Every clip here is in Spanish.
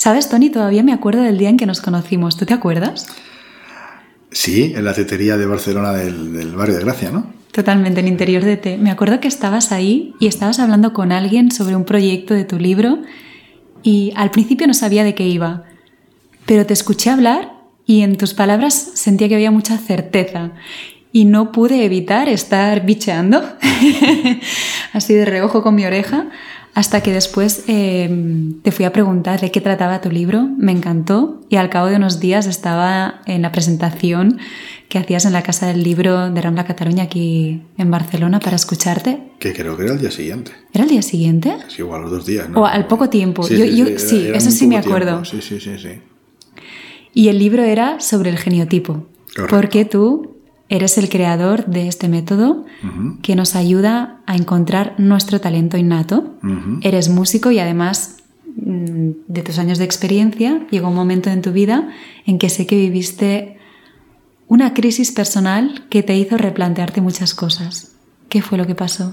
¿Sabes, Tony? Todavía me acuerdo del día en que nos conocimos. ¿Tú te acuerdas? Sí, en la tetería de Barcelona del, del barrio de Gracia, ¿no? Totalmente, en interior de T. Me acuerdo que estabas ahí y estabas hablando con alguien sobre un proyecto de tu libro y al principio no sabía de qué iba, pero te escuché hablar y en tus palabras sentía que había mucha certeza y no pude evitar estar bicheando así de reojo con mi oreja hasta que después em, te fui a preguntar de qué trataba tu libro, me encantó y al cabo de unos días estaba en la presentación que hacías en la Casa del Libro de Rambla Cataluña aquí en Barcelona para escucharte. Que creo que era el día siguiente. ¿Era el día siguiente? Sí, igual los dos días. ¿no? O al poco tiempo. Sí, yo, yo, sí, era, eso sí me acuerdo. Sí, sí, sí, sí. Y el libro era sobre el geniotipo. Correcto. Porque tú eres el creador de este método uh -huh. que nos ayuda a encontrar nuestro talento innato. Uh -huh. Eres músico y además mm, de tus años de experiencia llegó un momento en tu vida en que sé que viviste una crisis personal que te hizo replantearte muchas cosas. ¿Qué fue lo que pasó?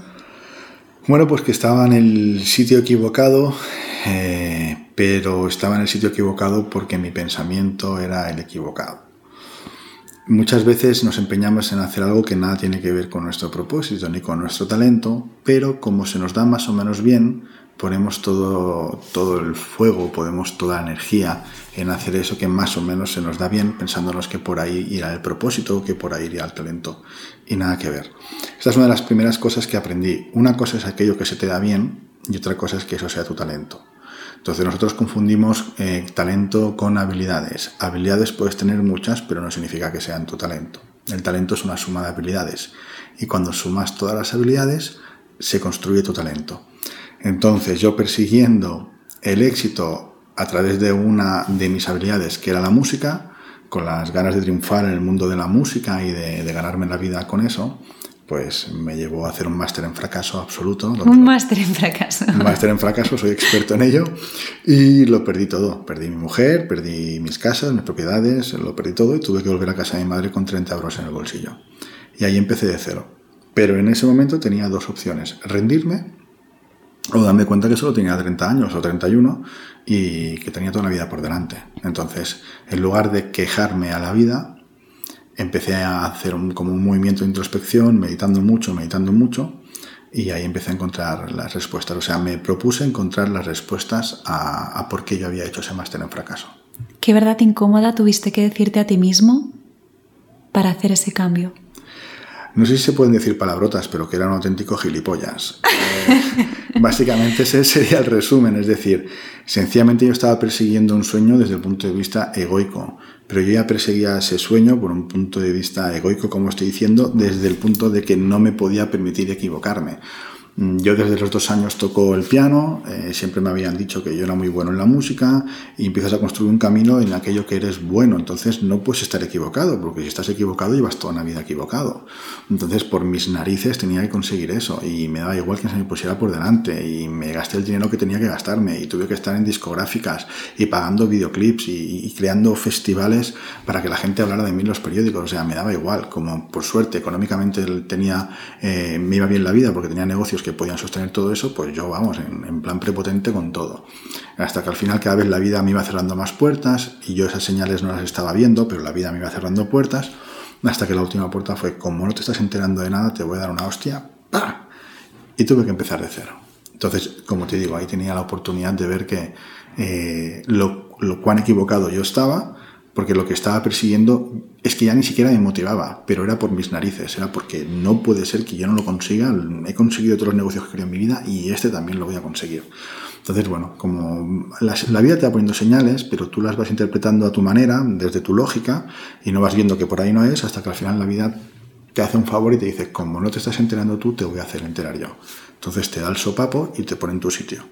Bueno, pues que estaba en el sitio equivocado, eh, pero estaba en el sitio equivocado porque mi pensamiento era el equivocado. Muchas veces nos empeñamos en hacer algo que nada tiene que ver con nuestro propósito ni con nuestro talento, pero como se nos da más o menos bien, ponemos todo, todo el fuego, ponemos toda la energía en hacer eso que más o menos se nos da bien, pensándonos que por ahí irá el propósito, que por ahí irá el talento. Y nada que ver. Esta es una de las primeras cosas que aprendí. Una cosa es aquello que se te da bien y otra cosa es que eso sea tu talento. Entonces nosotros confundimos eh, talento con habilidades. Habilidades puedes tener muchas, pero no significa que sean tu talento. El talento es una suma de habilidades. Y cuando sumas todas las habilidades, se construye tu talento. Entonces yo persiguiendo el éxito a través de una de mis habilidades, que era la música, con las ganas de triunfar en el mundo de la música y de, de ganarme la vida con eso, pues me llevó a hacer un máster en fracaso absoluto. Un máster en fracaso. Un máster en fracaso, soy experto en ello y lo perdí todo. Perdí mi mujer, perdí mis casas, mis propiedades, lo perdí todo y tuve que volver a casa de mi madre con 30 euros en el bolsillo. Y ahí empecé de cero. Pero en ese momento tenía dos opciones, rendirme o darme cuenta que solo tenía 30 años o 31 y que tenía toda la vida por delante. Entonces, en lugar de quejarme a la vida, empecé a hacer un, como un movimiento de introspección, meditando mucho, meditando mucho, y ahí empecé a encontrar las respuestas. O sea, me propuse encontrar las respuestas a, a por qué yo había hecho ese máster en fracaso. ¿Qué verdad incómoda tuviste que decirte a ti mismo para hacer ese cambio? No sé si se pueden decir palabrotas, pero que era un auténtico gilipollas. Eh, básicamente ese sería el resumen, es decir, sencillamente yo estaba persiguiendo un sueño desde el punto de vista egoico, pero yo ya perseguía ese sueño por un punto de vista egoico, como estoy diciendo, desde el punto de que no me podía permitir equivocarme. Yo desde los dos años toco el piano, eh, siempre me habían dicho que yo era muy bueno en la música y empiezas a construir un camino en aquello que eres bueno, entonces no puedes estar equivocado, porque si estás equivocado llevas toda una vida equivocado. Entonces por mis narices tenía que conseguir eso y me daba igual que se me pusiera por delante y me gasté el dinero que tenía que gastarme y tuve que estar en discográficas y pagando videoclips y, y creando festivales para que la gente hablara de mí en los periódicos, o sea, me daba igual, como por suerte económicamente tenía, eh, me iba bien la vida porque tenía negocios que podían sostener todo eso, pues yo, vamos, en, plan prepotente con todo. Hasta que al final cada vez la vida me iba cerrando más puertas y yo esas señales no las estaba viendo, pero la vida me iba cerrando puertas, hasta que la última puerta fue, como no te estás enterando de nada, te voy a dar una hostia, ¡pah! y tuve que empezar de cero. Entonces, como te digo, ahí tenía la oportunidad de ver que eh, lo cuán equivocado yo estaba, porque lo que estaba persiguiendo es que ya ni siquiera me motivaba, pero era por mis narices, era porque no puede ser que yo no lo consiga, he conseguido todos los negocios que quería en mi vida y este también lo voy a conseguir. Entonces, bueno, como la, vida te va poniendo señales, pero tú las vas interpretando a tu manera, desde tu lógica, y no vas viendo que por ahí no es, hasta que al final la vida te hace un favor y te dice, como no te estás enterando tú, te voy a hacer enterar yo. Entonces te da el sopapo y te pone en tu sitio.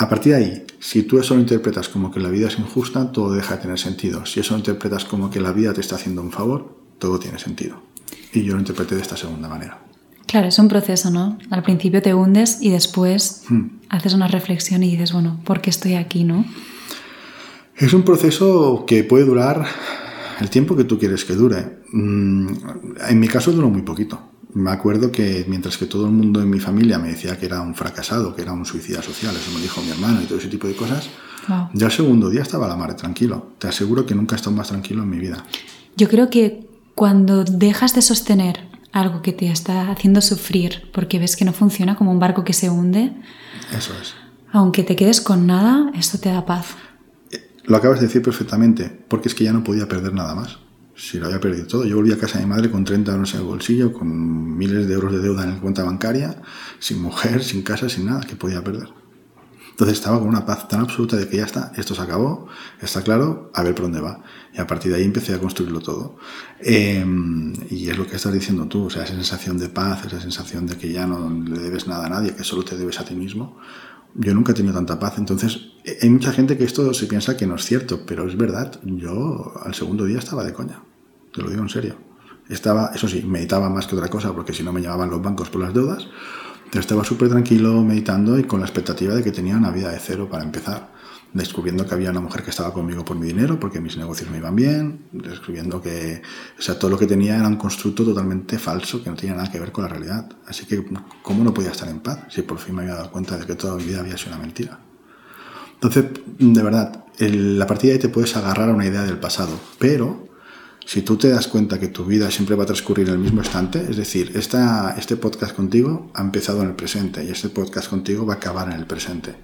A partir de ahí, si tú eso lo interpretas como que la vida es injusta, todo deja de tener sentido. Si eso lo interpretas como que la vida te está haciendo un favor, todo tiene sentido. Y yo lo interpreté de esta segunda manera. Claro, es un proceso, ¿no? Al principio te hundes y después hmm. haces una reflexión y dices, bueno, ¿por qué estoy aquí, no? Es un proceso que puede durar el tiempo que tú quieres que dure. En mi caso duró muy poquito. Me acuerdo que mientras que todo el mundo en mi familia me decía que era un fracasado, que era un suicida social, eso me dijo mi hermano y todo ese tipo de cosas, ya el segundo día estaba la madre tranquilo. Te aseguro que nunca he estado más tranquilo en mi vida. Yo creo que cuando dejas de sostener algo que te está haciendo sufrir porque ves que no funciona como un barco que se hunde, eso es. Aunque te quedes con nada, esto te da paz. Lo acabas de decir perfectamente, porque es que ya no podía perder nada más. Si lo había perdido todo. Yo volví a casa de mi madre con 30 euros en el bolsillo, con miles de euros de deuda en la cuenta bancaria, sin mujer, sin casa, sin nada que podía perder. Entonces estaba con una paz tan absoluta de que ya está, esto se acabó, está claro, a ver por dónde va. Y a partir de ahí empecé a construirlo todo. Em, y es lo que estás diciendo tú, o sea, esa sensación de paz, esa sensación de que ya no le debes nada a nadie, que solo te debes a ti mismo. Yo nunca he tenido tanta paz. Entonces, hay mucha gente que esto se piensa que no es cierto, pero es verdad. Yo al segundo día estaba de coña. Te lo digo en serio. Estaba, eso sí, meditaba más que otra cosa, porque si no me llevaban los bancos por las deudas estaba súper tranquilo meditando y con la expectativa de que tenía una vida de cero para empezar. Descubriendo que había una mujer que estaba conmigo por mi dinero, porque mis negocios me iban bien. Descubriendo que o sea, todo lo que tenía era un constructo totalmente falso que no tenía nada que ver con la realidad. Así que, ¿cómo no podía estar en paz si por fin me había dado cuenta de que toda mi vida había sido una mentira? Entonces, de verdad, la partida de ahí te puedes agarrar a una idea del pasado, pero si tú te das cuenta que tu vida siempre va a transcurrir en el mismo instante, es decir, esta, este podcast contigo ha empezado en el presente y este podcast contigo va a acabar en el presente.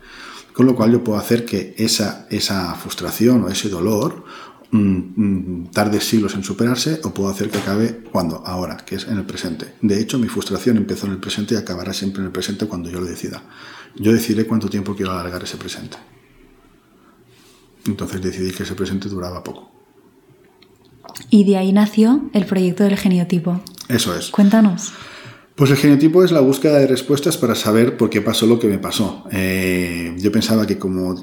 Con lo cual yo puedo hacer que esa, esa frustración o ese dolor mm, mm, tarde siglos en superarse o puedo hacer que acabe cuando, ahora, que es en el presente. De hecho, mi frustración empezó en el presente y acabará siempre en el presente cuando yo lo decida. Yo decidiré cuánto tiempo quiero alargar ese presente. Entonces decidí que ese presente duraba poco. Y de ahí nació el proyecto del geniotipo. Eso es. Cuéntanos. Pues el geniotipo es la búsqueda de respuestas para saber por qué pasó lo que me pasó. Eh, yo pensaba que como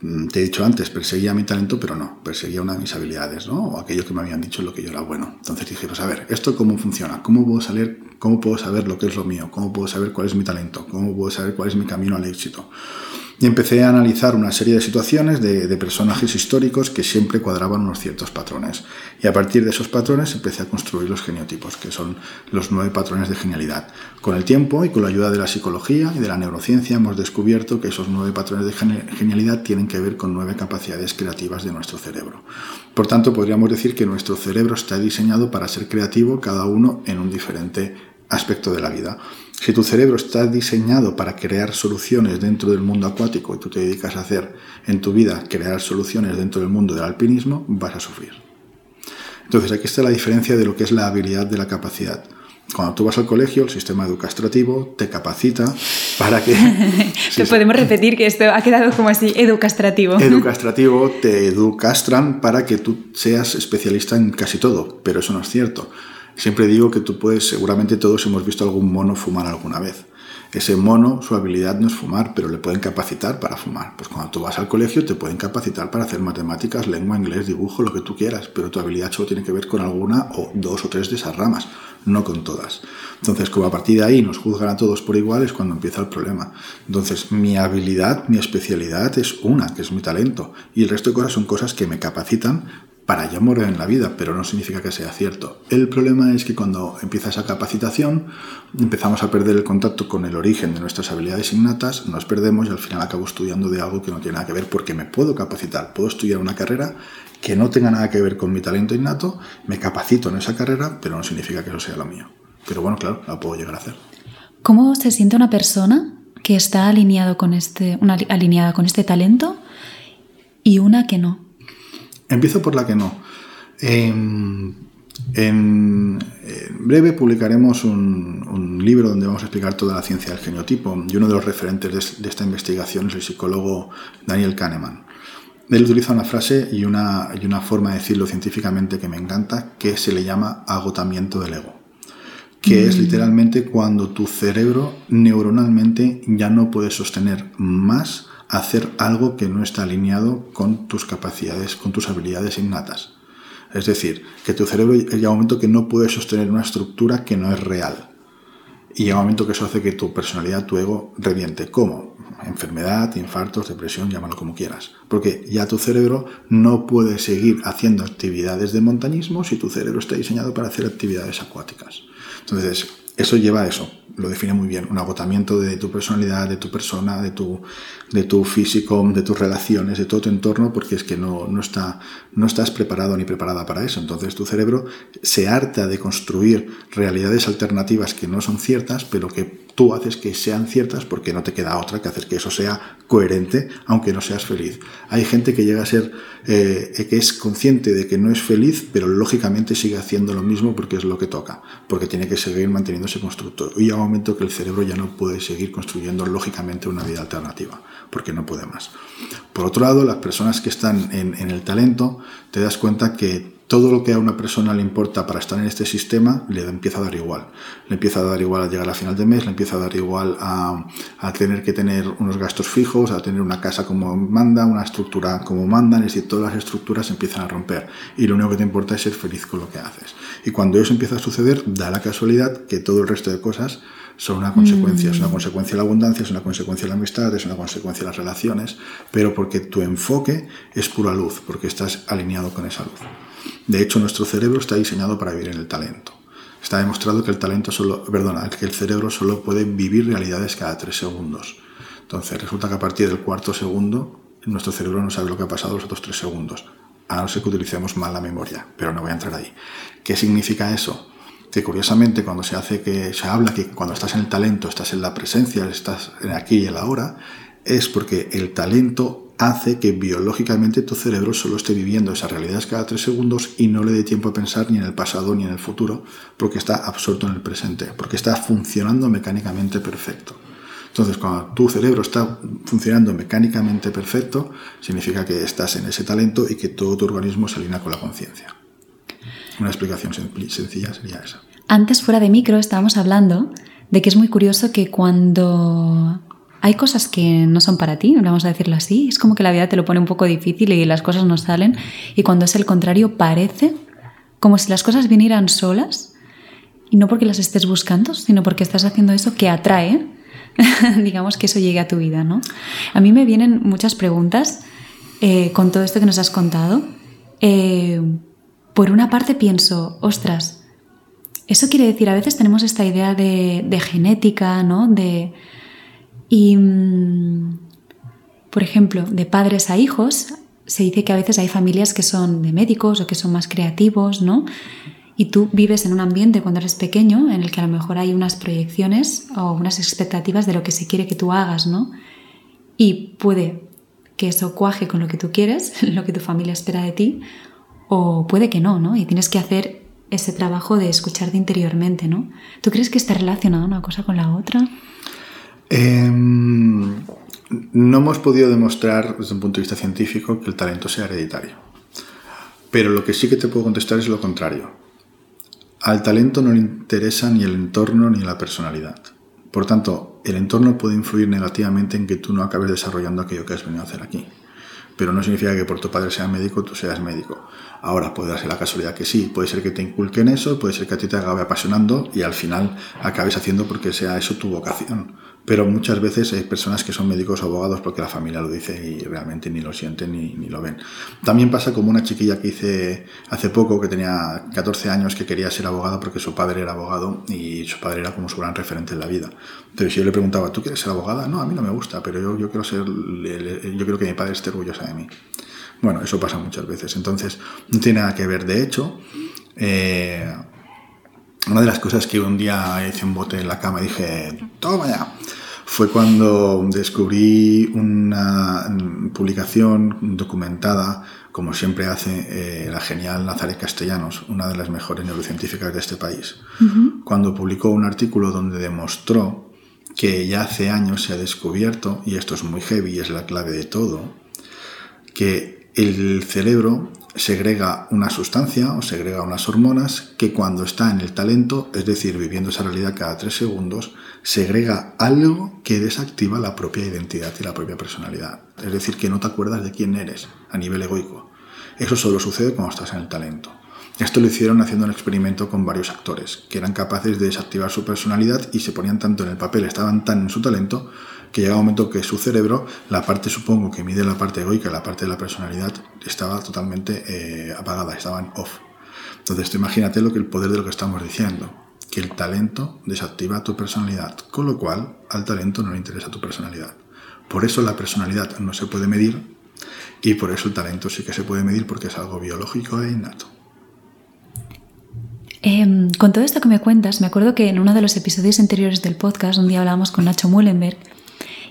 mm, te he dicho antes, perseguía mi talento, pero no, perseguía una de mis habilidades, ¿no? O aquello que me habían dicho lo que yo era bueno. Entonces dije, pues a ver, ¿esto cómo funciona? ¿Cómo puedo salir, cómo puedo saber lo que es lo mío? ¿Cómo puedo saber cuál es mi talento? ¿Cómo puedo saber cuál es mi camino al éxito? Y empecé a analizar una serie de situaciones de, personajes históricos que siempre cuadraban unos ciertos patrones. Y a partir de esos patrones empecé a construir los geniotipos, que son los nueve patrones de genialidad. Con el tiempo y con la ayuda de la psicología y de la neurociencia hemos descubierto que esos nueve patrones de genialidad tienen que ver con nueve capacidades creativas de nuestro cerebro. Por tanto, podríamos decir que nuestro cerebro está diseñado para ser creativo cada uno en un diferente aspecto de la vida. Si tu cerebro está diseñado para crear soluciones dentro del mundo acuático y tú te dedicas a hacer en tu vida crear soluciones dentro del mundo del alpinismo, vas a sufrir. Entonces aquí está la diferencia de lo que es la habilidad de la capacidad. Cuando tú vas al colegio, el sistema educativo te capacita para que... Te podemos repetir que esto ha quedado como así, educastrativo. Educastrativo, te educastran para que tú seas especialista en casi todo, pero eso no es cierto. Siempre digo que tú puedes, seguramente todos hemos visto algún mono fumar alguna vez. Ese mono, su habilidad no es fumar, pero le pueden capacitar para fumar. Pues cuando tú vas al colegio te pueden capacitar para hacer matemáticas, lengua, inglés, dibujo, lo que tú quieras, pero tu habilidad solo tiene que ver con alguna o dos o tres de esas ramas, no con todas. Entonces, como a partir de ahí nos juzgan a todos por igual, es cuando empieza el problema. Entonces, mi habilidad, mi especialidad es una, que es mi talento, y el resto de cosas son cosas que me capacitan para yo morir en la vida, pero no significa que sea cierto. El problema es que cuando empieza esa capacitación, empezamos a perder el contacto con el origen de nuestras habilidades innatas, nos perdemos y al final acabo estudiando de algo que no tiene nada que ver porque me puedo capacitar, puedo estudiar una carrera que no tenga nada que ver con mi talento innato, me capacito en esa carrera, pero no significa que eso sea lo mío. Pero bueno, claro, la puedo llegar a hacer. ¿Cómo se siente una persona que está alineado con este, alineada con este talento y una que no? Empiezo por la que no. Em, en, breve publicaremos un, libro donde vamos a explicar toda la ciencia del genotipo y uno de los referentes de, esta investigación es el psicólogo Daniel Kahneman. Él utiliza una frase y una, y una forma de decirlo científicamente que me encanta que se le llama agotamiento del ego, que es mm. literalmente cuando tu cerebro neuronalmente ya no puede sostener más hacer algo que no está alineado con tus capacidades, con tus habilidades innatas. Es decir, que tu cerebro llega un momento que no puede sostener una estructura que no es real. Y llega un momento que eso hace que tu personalidad, tu ego, reviente. ¿Cómo? Enfermedad, infartos, depresión, llámalo como quieras. Porque ya tu cerebro no puede seguir haciendo actividades de montañismo si tu cerebro está diseñado para hacer actividades acuáticas. Entonces, eso lleva a eso, lo define muy bien, un agotamiento de tu personalidad, de tu persona, de tu, de tu físico, de tus relaciones, de todo tu entorno, porque es que no, no, está, no estás preparado ni preparada para eso. Entonces tu cerebro se harta de construir realidades alternativas que no son ciertas, pero que tú haces que sean ciertas porque no te queda otra que hacer que eso sea coherente, aunque no seas feliz. Hay gente que llega a ser, eh, que es consciente de que no es feliz, pero lógicamente sigue haciendo lo mismo porque es lo que toca, porque tiene que seguir manteniéndose constructor. Y llega un momento que el cerebro ya no puede seguir construyendo lógicamente una vida alternativa, porque no puede más. Por otro lado, las personas que están en el talento, te das cuenta que todo lo que a una persona le importa para estar en este sistema le empieza a dar igual. Le empieza a dar igual a llegar a final de mes, le empieza a dar igual a, tener que tener unos gastos fijos, a tener una casa como manda, una estructura como manda, es decir, todas las estructuras empiezan a romper y lo único que te importa es ser feliz con lo que haces. Y cuando eso empieza a suceder, da la casualidad que todo el resto de cosas son una consecuencia. Es una mm. consecuencia de la abundancia, es una consecuencia de la amistad, es una consecuencia de las relaciones, pero porque tu enfoque es pura luz, porque estás alineado con esa luz. De hecho, nuestro cerebro está diseñado para vivir en el talento. Está demostrado que el talento solo, perdona, que el cerebro solo puede vivir realidades cada tres segundos. Entonces, resulta que a partir del cuarto segundo, nuestro cerebro no sabe lo que ha pasado los otros tres segundos. A no ser que utilicemos mal la memoria, pero no voy a entrar ahí. ¿Qué significa eso? Que curiosamente cuando se hace que se habla que cuando estás en el talento, estás en la presencia, estás en aquí y en la ahora, es porque el talento hace que biológicamente tu cerebro solo esté viviendo esas realidades cada tres segundos y no le dé tiempo a pensar ni en el pasado ni en el futuro, porque está absorto en el presente, porque está funcionando mecánicamente perfecto. Entonces, cuando tu cerebro está funcionando mecánicamente perfecto, significa que estás en ese talento y que todo tu organismo se alinea con la conciencia. Una explicación sencilla sería esa. Antes, fuera de micro, estábamos hablando de que es muy curioso que cuando hay cosas que no son para ti, vamos a decirlo así. Es como que la vida te lo pone un poco difícil y las cosas no salen. Y cuando es el contrario, parece como si las cosas vinieran solas. Y no porque las estés buscando, sino porque estás haciendo eso que atrae, digamos, que eso llegue a tu vida, ¿no? A mí me vienen muchas preguntas eh, con todo esto que nos has contado. Eh, por una parte pienso, ostras, eso quiere decir, a veces tenemos esta idea de, genética, ¿no? De, y, mm, por ejemplo, de padres a hijos, se dice que a veces hay familias que son de médicos o que son más creativos, ¿no? Y tú vives en un ambiente cuando eres pequeño en el que a lo mejor hay unas proyecciones o unas expectativas de lo que se quiere que tú hagas, ¿no? Y puede que eso cuaje con lo que tú quieres, lo que tu familia espera de ti, o puede que no, ¿no? Y tienes que hacer ese trabajo de escucharte interiormente, ¿no? ¿Tú crees que está relacionada una cosa con la otra? Em, no hemos podido demostrar desde un punto de vista científico que el talento sea hereditario. Pero lo que sí que te puedo contestar es lo contrario. Al talento no le interesa ni el entorno ni la personalidad. Por tanto, el entorno puede influir negativamente en que tú no acabes desarrollando aquello que has venido a hacer aquí. Pero no significa que por tu padre sea médico tú seas médico. Ahora puede ser la casualidad que sí, puede ser que te inculquen eso, puede ser que a ti te acabe apasionando y al final acabes haciendo porque sea eso tu vocación pero muchas veces hay personas que son médicos o abogados porque la familia lo dice y realmente ni lo sienten ni, lo ven. También pasa como una chiquilla que hice hace poco, que tenía 14 años, que quería ser abogada porque su padre era abogado y su padre era como su gran referente en la vida. Entonces yo le preguntaba, ¿tú quieres ser abogada? No, a mí no me gusta, pero yo, yo quiero ser, yo quiero que mi padre esté orgulloso de mí. Bueno, eso pasa muchas veces. Entonces, no tiene nada que ver. De hecho, eh, una de las cosas que un día hice un bote en la cama y dije, toma ya, fue cuando descubrí una publicación documentada, como siempre hace eh, la genial Nazaret Castellanos, una de las mejores neurocientíficas de este país, cuando publicó un artículo donde demostró que ya hace años se ha descubierto, y esto es muy heavy y es la clave de todo, que el cerebro segrega una sustancia o segrega unas hormonas que cuando está en el talento, es decir, viviendo esa realidad cada tres segundos, segrega algo que desactiva la propia identidad y la propia personalidad. Es decir, que no te acuerdas de quién eres a nivel egoico. Eso solo sucede cuando estás en el talento. Esto lo hicieron haciendo un experimento con varios actores, que eran capaces de desactivar su personalidad y se ponían tanto en el papel, estaban tan en su talento, que llega un momento que su cerebro, la parte supongo que mide la parte egoica, la parte de la personalidad, estaba totalmente eh, apagada, estaba en off. Entonces, tú imagínate lo que el poder de lo que estamos diciendo. que el talento desactiva tu personalidad, con lo cual al talento no le interesa tu personalidad. Por eso la personalidad no se puede medir y por eso el talento sí que se puede medir porque es algo biológico e innato. Em, con todo esto que me cuentas, me acuerdo que en uno de los episodios anteriores del podcast, un día hablábamos con Nacho Mullenberg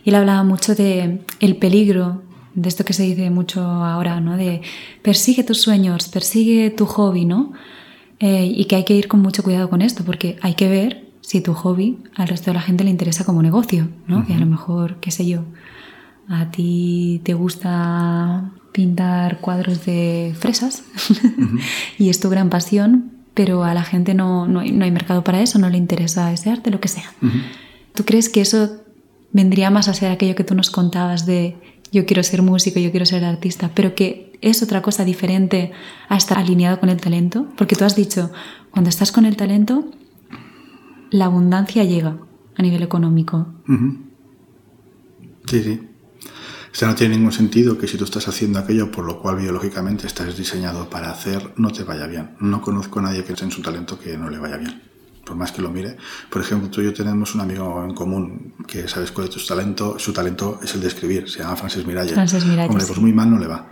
y él hablaba mucho de el peligro de esto que se dice mucho ahora, ¿no? De persigue tus sueños, persigue tu hobby, ¿no? Eh, y que hay que ir con mucho cuidado con esto, porque hay que ver si tu hobby al resto de la gente le interesa como negocio, ¿no? Que a lo mejor, qué sé yo, a ti te gusta pintar cuadros de fresas y es tu gran pasión, pero a la gente no, no, hay, mercado para eso, no le interesa ese arte, lo que sea. ¿Tú crees que eso vendría más a ser aquello que tú nos contabas de yo quiero ser músico, yo quiero ser artista, pero que es otra cosa diferente a estar alineado con el talento, porque tú has dicho, cuando estás con el talento, la abundancia llega a nivel económico. Sí, sí. O sea, no tiene ningún sentido que si tú estás haciendo aquello por lo cual biológicamente estás diseñado para hacer, no te vaya bien. No conozco a nadie que en su talento que no le vaya bien por más que lo mire. Por ejemplo, tú y yo tenemos un amigo en común que sabes cuál es su talento. Su talento es el de escribir, se llama Francis Miralles. Francis Miralles. Hombre, pues muy mal no le va.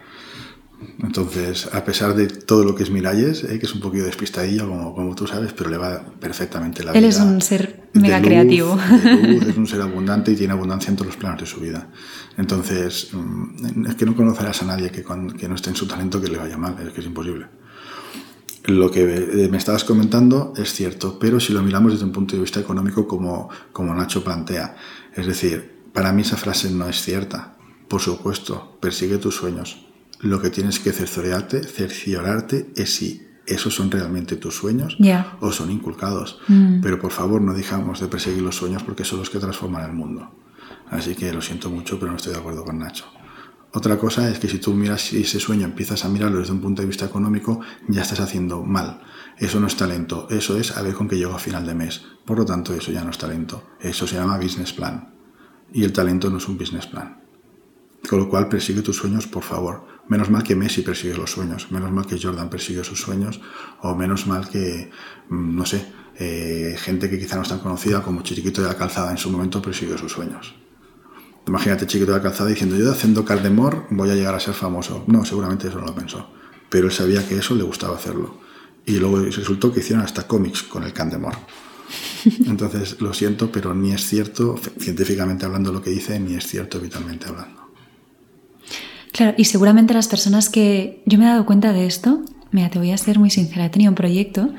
Entonces, a pesar de todo lo que es Miralles, eh, que es un poquito despistadillo, como, como tú sabes, pero le va perfectamente la vida. Él es un ser mega creativo. es un ser abundante y tiene abundancia en todos los planos de su vida. Entonces, mm, es que no conocerás a nadie que, que no esté en su talento que le vaya mal, es que es imposible lo que me estabas comentando es cierto, pero si lo miramos desde un punto de vista económico como, como Nacho plantea, es decir, para mí esa frase no es cierta. Por supuesto, persigue tus sueños. Lo que tienes que cerciorarte, cerciorarte es si esos son realmente tus sueños o son inculcados. Mm. Pero por favor no dejamos de perseguir los sueños porque son los que transforman el mundo. Así que lo siento mucho, pero no estoy de acuerdo con Nacho. Otra cosa es que si tú miras ese sueño, empiezas a mirarlo desde un punto de vista económico, ya estás haciendo mal. Eso no es talento, eso es a ver con qué llego a final de mes. Por lo tanto, eso ya no es talento. Eso se llama business plan. Y el talento no es un business plan. Con lo cual, persigue tus sueños, por favor. Menos mal que Messi persigue los sueños, menos mal que Jordan persigue sus sueños, o menos mal que, mm, no sé, eh, gente que quizá no es tan conocida como Chiquito de la Calzada en su momento persigue sus sueños. Imagínate chiquito de la calzada diciendo yo haciendo Cardemor voy a llegar a ser famoso. No, seguramente eso no lo pensó. Pero él sabía que eso le gustaba hacerlo. Y luego resultó que hicieron hasta cómics con el Candemor. Entonces, lo siento, pero ni es cierto, científicamente hablando lo que dice, ni es cierto vitalmente hablando. Claro, y seguramente las personas que... Yo me he dado cuenta de esto, mira, te voy a ser muy sincera, he tenido un proyecto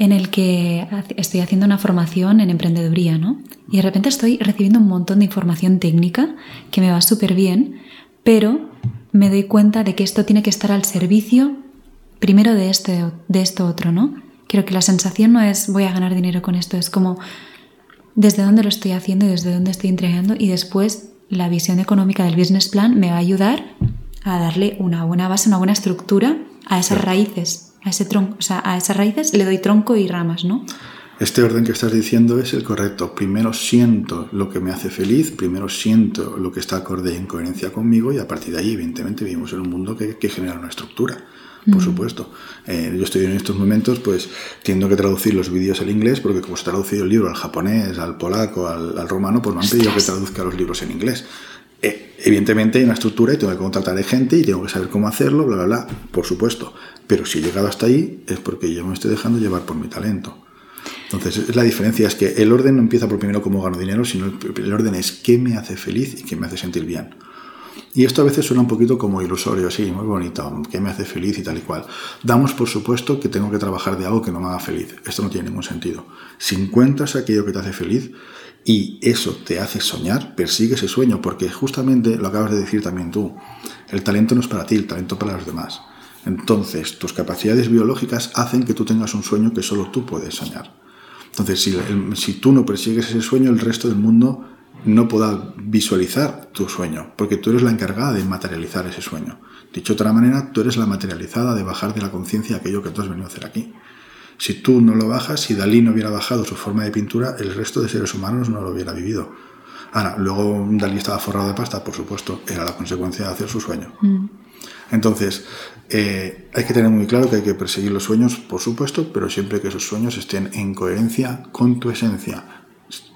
en el que estoy haciendo una formación en emprendeduría, ¿no? Y de repente estoy recibiendo un montón de información técnica que me va súper bien, pero me doy cuenta de que esto tiene que estar al servicio primero de, este, de esto otro, ¿no? Creo que la sensación no es voy a ganar dinero con esto, es como desde dónde lo estoy haciendo y desde dónde estoy entregando y después la visión económica del business plan me va a ayudar a darle una buena base, una buena estructura a esas raíces a ese tronco, o sea, a esas raíces le doy tronco y ramas, ¿no? Este orden que estás diciendo es el correcto. Primero siento lo que me hace feliz, primero siento lo que está acorde y en coherencia conmigo y a partir de ahí, evidentemente, vivimos en un mundo que, genera una estructura, por mm. supuesto. Eh, yo estoy en estos momentos, pues, tiendo que traducir los vídeos al inglés porque como se traducido el libro al japonés, al polaco, al, romano, pues me han pedido que traduzca los libros en inglés. Eh, evidentemente hay una estructura y tengo que contratar gente y tengo que saber cómo hacerlo, bla, bla, bla, por supuesto. Pero si he llegado hasta ahí es porque yo me estoy dejando llevar por mi talento. Entonces, la diferencia es que el orden no empieza por primero cómo gano dinero, sino el, orden es qué me hace feliz y qué me hace sentir bien. Y esto a veces suena un poquito como ilusorio, sí, muy bonito, qué me hace feliz y tal y cual. Damos por supuesto que tengo que trabajar de algo que no me haga feliz. Esto no tiene ningún sentido. Si encuentras aquello que te hace feliz y eso te hace soñar, persigue ese sueño, porque justamente lo acabas de decir también tú, el talento no es para ti, el talento para los demás. Entonces, tus capacidades biológicas hacen que tú tengas un sueño que solo tú puedes soñar. Entonces, si, tú no persigues ese sueño, el resto del mundo no podrá visualizar tu sueño, porque tú eres la encargada de materializar ese sueño. Dicho de otra manera, tú eres la materializada de bajar de la conciencia aquello que tú has venido a hacer aquí. Si tú no lo bajas, si Dalí no hubiera bajado su forma de pintura, el resto de seres humanos no lo hubiera vivido. Ahora, luego Dalí estaba forrado de pasta, por supuesto, era la consecuencia de hacer su sueño. Mm. Entonces, Eh, hay que tener muy claro que hay que perseguir los sueños, por supuesto, pero siempre que esos sueños estén en coherencia con tu esencia.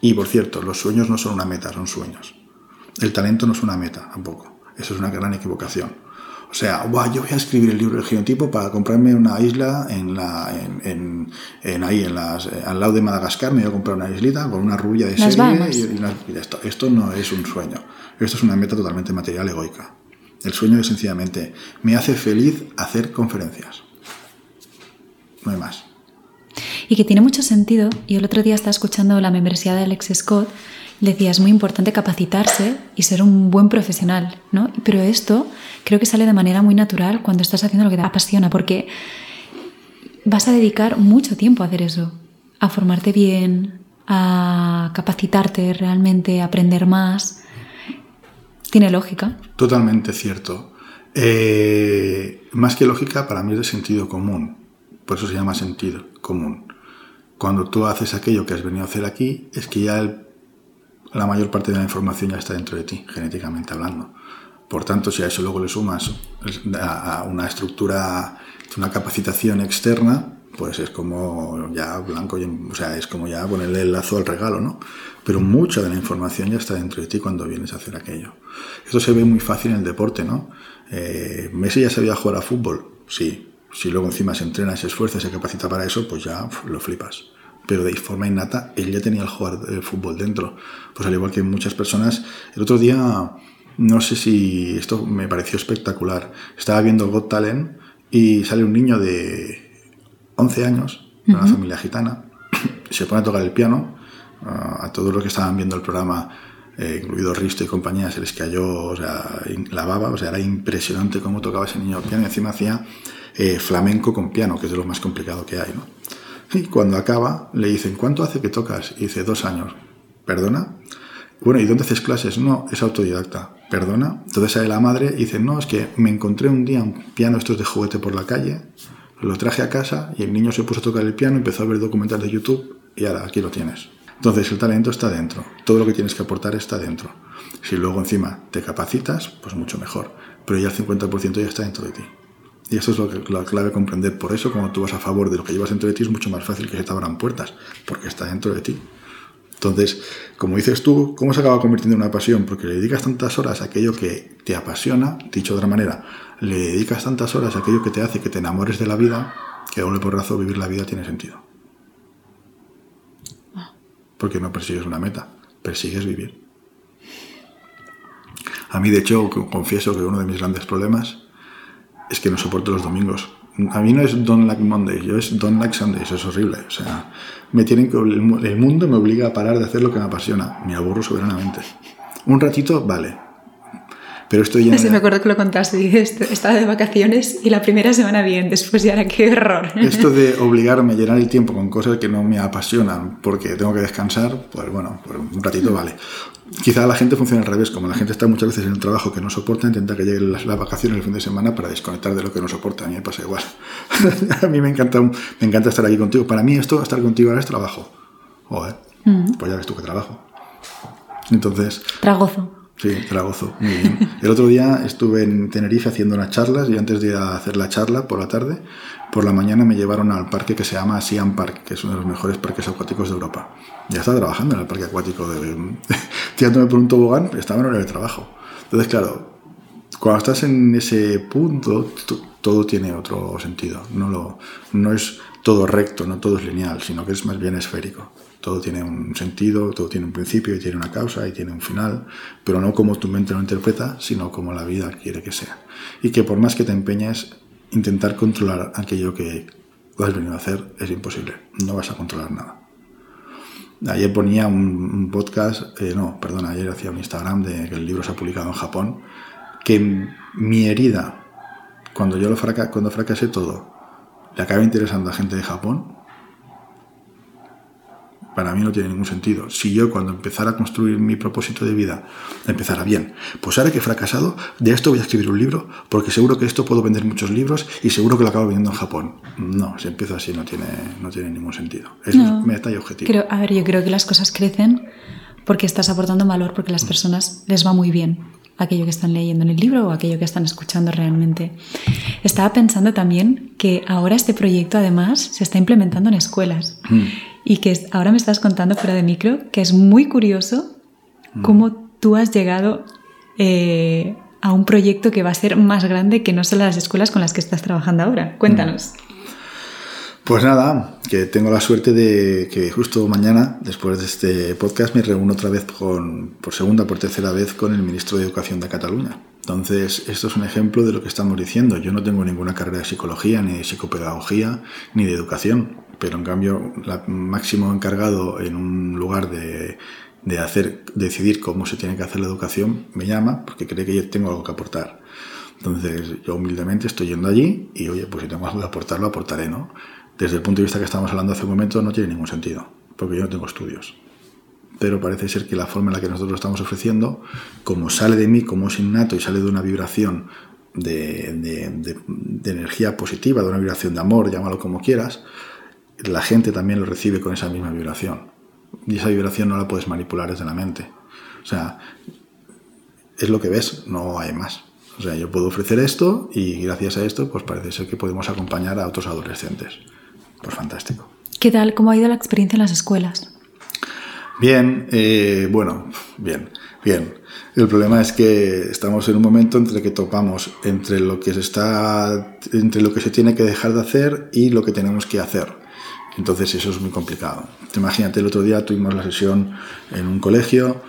Y por cierto, los sueños no son una meta, son sueños. El talento no es una meta tampoco. Eso es una gran equivocación. O sea, yo voy a escribir el libro del genotipo para comprarme una isla en la, en, en, ahí, en las, eh, al lado de Madagascar, me voy a comprar una islita con una rubia de serie y, esto, esto no es un sueño. Esto es una meta totalmente material egoica. El sueño es sencillamente, me hace feliz hacer conferencias. No hay más. Y que tiene mucho sentido. Y el otro día estaba escuchando la membresía de Alex Scott. Decía, es muy importante capacitarse y ser un buen profesional, ¿no? Pero esto creo que sale de manera muy natural cuando estás haciendo lo que te apasiona, porque vas a dedicar mucho tiempo a hacer eso, a formarte bien, a capacitarte realmente, a aprender más. Tiene lógica. Totalmente cierto. Eh, más que lógica, para mí es de sentido común. Por eso se llama sentido común. Cuando tú haces aquello que has venido a hacer aquí, es que ya la mayor parte de la información ya está dentro de ti, genéticamente hablando. Por tanto, si a eso luego le sumas a una estructura, una capacitación externa, pues es como ya blanco, o sea, es como ya ponerle el lazo al regalo, ¿no? Pero mucha de la información ya está dentro de ti cuando vienes a hacer aquello. Esto se ve muy fácil en el deporte, ¿no? Eh, Messi ya sabía jugar a fútbol, sí. Si luego encima se entrena, se esfuerza, se capacita para eso, pues ya lo flipas. Pero de forma innata, él ya tenía el jugar el fútbol dentro. Pues al igual que muchas personas, el otro día, no sé si esto me pareció espectacular. Estaba viendo Got Talent y sale un niño de 11 años, de una familia gitana, se pone a tocar el piano. a todos los que estaban viendo el programa, eh, incluido Risto y compañía, se les cayó o sea, la baba. O sea, era impresionante cómo tocaba ese niño el piano y encima hacía eh, flamenco con piano, que es de lo más complicado que hay. ¿no? Y cuando acaba, le dicen, ¿cuánto hace que tocas? Y dice, dos años. ¿Perdona? Bueno, ¿y dónde haces clases? No, es autodidacta. ¿Perdona? Entonces sale la madre y dice, no, es que me encontré un día un piano estos de juguete por la calle, lo traje a casa y el niño se puso a tocar el piano, empezó a ver documentales de YouTube y ahora aquí lo tienes. Entonces el talento está dentro, todo lo que tienes que aportar está dentro. Si luego encima te capacitas, pues mucho mejor, pero ya el 50% ya está dentro de ti. Y esto es lo que, la clave comprender. Por eso, cuando tú vas a favor de lo que llevas dentro de ti, es mucho más fácil que se te abran puertas, porque está dentro de ti. Entonces, como dices tú, ¿cómo se acaba convirtiendo en una pasión? Porque le dedicas tantas horas a aquello que te apasiona, dicho de otra manera, le dedicas tantas horas a aquello que te hace que te enamores de la vida, que doble por razón vivir la vida tiene sentido. Porque no persigues una meta, persigues vivir. A mí, de hecho, confieso que uno de mis grandes problemas es que no soporto los domingos. A mí no es Don't Like Monday, yo es Don't Like Sunday, eso es horrible. O sea, me tienen que, el mundo me obliga a parar de hacer lo que me apasiona. Me aburro soberanamente. Un ratito, vale. Pero estoy ya. Sí, me acuerdo que lo contaste. Estaba de vacaciones y la primera semana bien, después ya era qué error. Esto de obligarme a llenar el tiempo con cosas que no me apasionan porque tengo que descansar, pues bueno, por un ratito vale. Quizá la gente funciona al revés, como la gente está muchas veces en un trabajo que no soporta, intenta que lleguen las, vacaciones el fin de semana para desconectar de lo que no soporta. A mí me pasa igual. a mí me encanta, me encanta estar aquí contigo. Para mí esto, estar contigo ahora es trabajo. Joder, mm. pues ya ves tú que trabajo. Entonces... Tragozo. Sí, tragozo. Muy bien. El otro día estuve en Tenerife haciendo unas charlas y antes de hacer la charla por la tarde, por la mañana me llevaron al parque que se llama Siam Park, que es uno de los mejores parques acuáticos de Europa. Ya estaba trabajando en el parque acuático de... tirándome por un tobogán, estaba en de trabajo. Entonces, claro, cuando estás en ese punto, todo tiene otro sentido. No, lo, no es todo recto, no todo es lineal, sino que es más bien esférico. Todo tiene un sentido, todo tiene un principio y tiene una causa y tiene un final, pero no como tu mente lo interpreta, sino como la vida quiere que sea. Y que por más que te empeñes, intentar controlar aquello que has venido a hacer es imposible. No vas a controlar nada. Ayer ponía un, podcast, eh, no, perdón, ayer hacía un Instagram de que el libro se ha publicado en Japón, que mi herida, cuando yo lo fracasé todo, le acaba interesando a gente de Japón, para mí no tiene ningún sentido. Si yo cuando empezara a construir mi propósito de vida empezara bien, pues ahora que he fracasado, de esto voy a escribir un libro, porque seguro que esto puedo vender muchos libros y seguro que lo acabo vendiendo en Japón. No, si empiezo así no tiene, no tiene ningún sentido. Es meta y objetivo. Creo, a ver, yo creo que las cosas crecen porque estás aportando valor, porque a las personas les va muy bien aquello que están leyendo en el libro o aquello que están escuchando realmente. Estaba pensando también que ahora este proyecto además se está implementando en escuelas Mm. Y que ahora me estás contando fuera de micro que es muy curioso Mm. cómo tú has llegado eh, a un proyecto que va a ser más grande que no solo las escuelas con las que estás trabajando ahora. Cuéntanos. Pues nada, que tengo la suerte de que justo mañana, después de este podcast, me reúno otra vez con, por segunda, por tercera vez con el ministro de Educación de Cataluña. Entonces, esto es un ejemplo de lo que estamos diciendo. Yo no tengo ninguna carrera de psicología, ni de psicopedagogía, ni de educación, pero en cambio, el máximo encargado en un lugar de, de hacer, decidir cómo se tiene que hacer la educación me llama porque cree que yo tengo algo que aportar. Entonces, yo humildemente estoy yendo allí y, oye, pues si tengo algo que aportar, lo aportaré, ¿no? Desde el punto de vista que estábamos hablando hace un momento, no tiene ningún sentido, porque yo no tengo estudios. Pero parece ser que la forma en la que nosotros lo estamos ofreciendo, como sale de mí, como es innato y sale de una vibración de, de, de, de energía positiva, de una vibración de amor, llámalo como quieras, la gente también lo recibe con esa misma vibración. Y esa vibración no la puedes manipular desde la mente. O sea, es lo que ves, no hay más. O sea, yo puedo ofrecer esto y gracias a esto, pues parece ser que podemos acompañar a otros adolescentes. Pues fantástico. ¿Qué tal? ¿Cómo ha ido la experiencia en las escuelas? Bien, eh, bueno, bien, bien. El problema es que estamos en un momento entre que topamos entre lo que se está, entre lo que se tiene que dejar de hacer y lo que tenemos que hacer. Entonces eso es muy complicado. Imagínate, el otro día tuvimos la sesión en un colegio,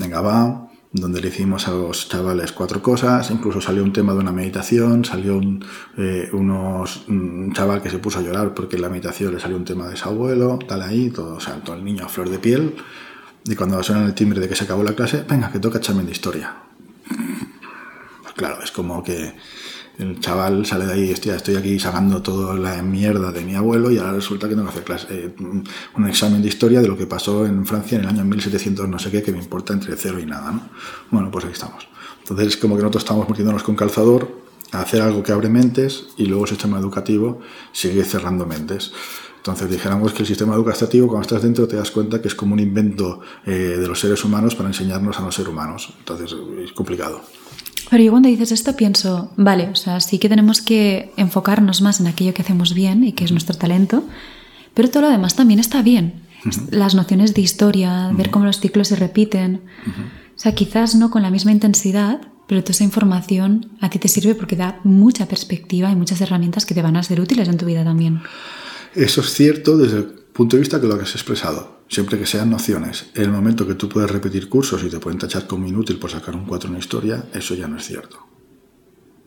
en Gabá, donde le hicimos a los chavales cuatro cosas, incluso salió un tema de una meditación, salió un, eh, unos, un chaval que se puso a llorar porque en la meditación le salió un tema de su abuelo, tal ahí, todo, o sea, todo el niño a flor de piel, y cuando suena el timbre de que se acabó la clase, venga, que toca examen de historia. Pues claro, es como que el chaval sale de ahí, estoy, estoy aquí sacando toda la mierda de mi abuelo y ahora resulta que tengo que hacer clase, eh, un examen de historia de lo que pasó en Francia en el año 1700 no sé qué, que me importa entre cero y nada, ¿no? Bueno, pues ahí estamos. Entonces es como que nosotros estamos metiéndonos con calzador a hacer algo que abre mentes y luego el sistema educativo sigue cerrando mentes. Entonces dijéramos que el sistema educativo, cuando estás dentro, te das cuenta que es como un invento eh, de los seres humanos para enseñarnos a no ser humanos. Entonces es complicado. Pero yo cuando dices esto pienso, vale, o sea, sí que tenemos que enfocarnos más en aquello que hacemos bien y que es nuestro talento, pero todo lo demás también está bien. Uh -huh. Las nociones de historia, uh -huh. ver cómo los ciclos se repiten. Uh -huh. O sea, quizás no con la misma intensidad, pero toda esa información a ti te sirve porque da mucha perspectiva y muchas herramientas que te van a ser útiles en tu vida también. Eso es cierto desde el punto de vista que lo que has expresado, siempre que sean nociones. En el momento que tú puedes repetir cursos y te pueden tachar como inútil por sacar un 4 en historia, eso ya no es cierto.